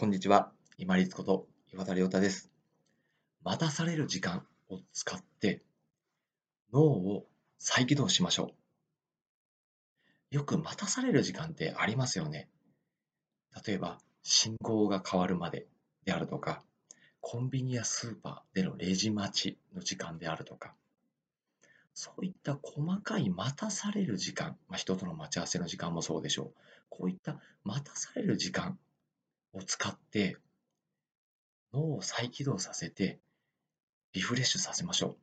こんにちは。今立こと岩田亮太です。待たされる時間を使って脳を再起動しましょう。よく待たされる時間ってありますよね。例えば、信号が変わるまでであるとか、コンビニやスーパーでのレジ待ちの時間であるとか、そういった細かい待たされる時間、まあ、人との待ち合わせの時間もそうでしょう。こういった待たされる時間を使って脳を再起動させてリフレッシュさせましょう。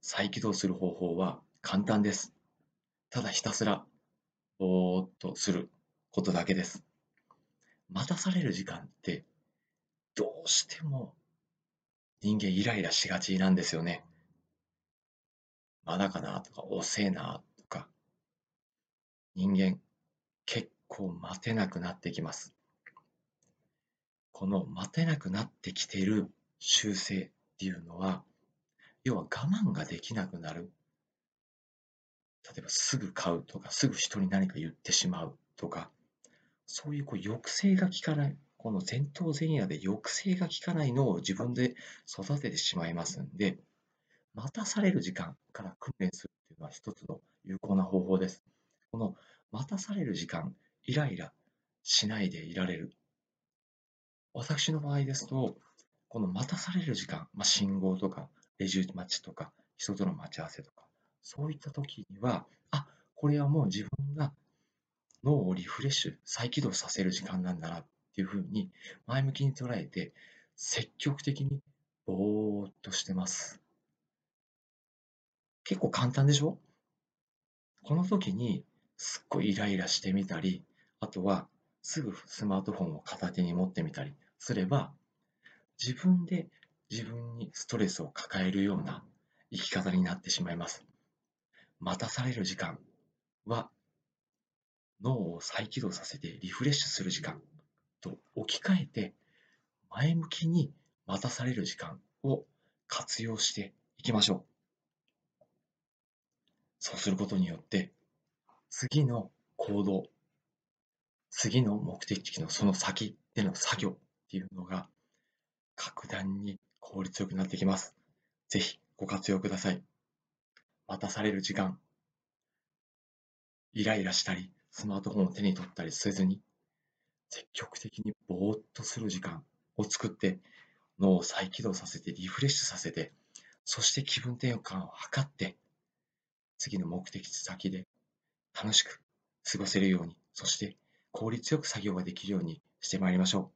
再起動する方法は簡単です。ただひたすらぼーっとすることだけです。待たされる時間ってどうしても人間イライラしがちなんですよね。まだかなとか遅えなとか人間結構待てなくなってきます。この待てなくなってきている習性っていうのは、要は我慢ができなくなる。例えばすぐ買うとか、すぐ人に何か言ってしまうとか、そういうこう抑制が効かない、この前頭前野で抑制が効かないのを自分で育ててしまいますんで、待たされる時間から訓練するっていうのは一つの有効な方法です。この待たされる時間、イライラしないでいられる私の場合ですと、この待たされる時間、まあ、信号とか、レジ待ちとか、人との待ち合わせとか、そういった時には、あ、これはもう自分が脳をリフレッシュ、再起動させる時間なんだなっていうふうに前向きに捉えて、積極的にぼーっとしてます。結構簡単でしょ？この時にすっごいイライラしてみたり、あとはすぐスマートフォンを片手に持ってみたりすれば、自分で自分にストレスを抱えるような生き方になってしまいます。待たされる時間は脳を再起動させてリフレッシュする時間と置き換えて前向きに待たされる時間を活用していきましょう。そうすることによって次の行動、次の目的地のその先での作業っていうのが格段に効率よくなってきます。ぜひご活用ください。待たされる時間、イライラしたり、スマートフォンを手に取ったりせずに、積極的にぼーっとする時間を作って、脳を再起動させて、リフレッシュさせて、そして気分転換を図って、次の目的地先で楽しく過ごせるように、そして効率よく作業ができるようにしてまいりましょう。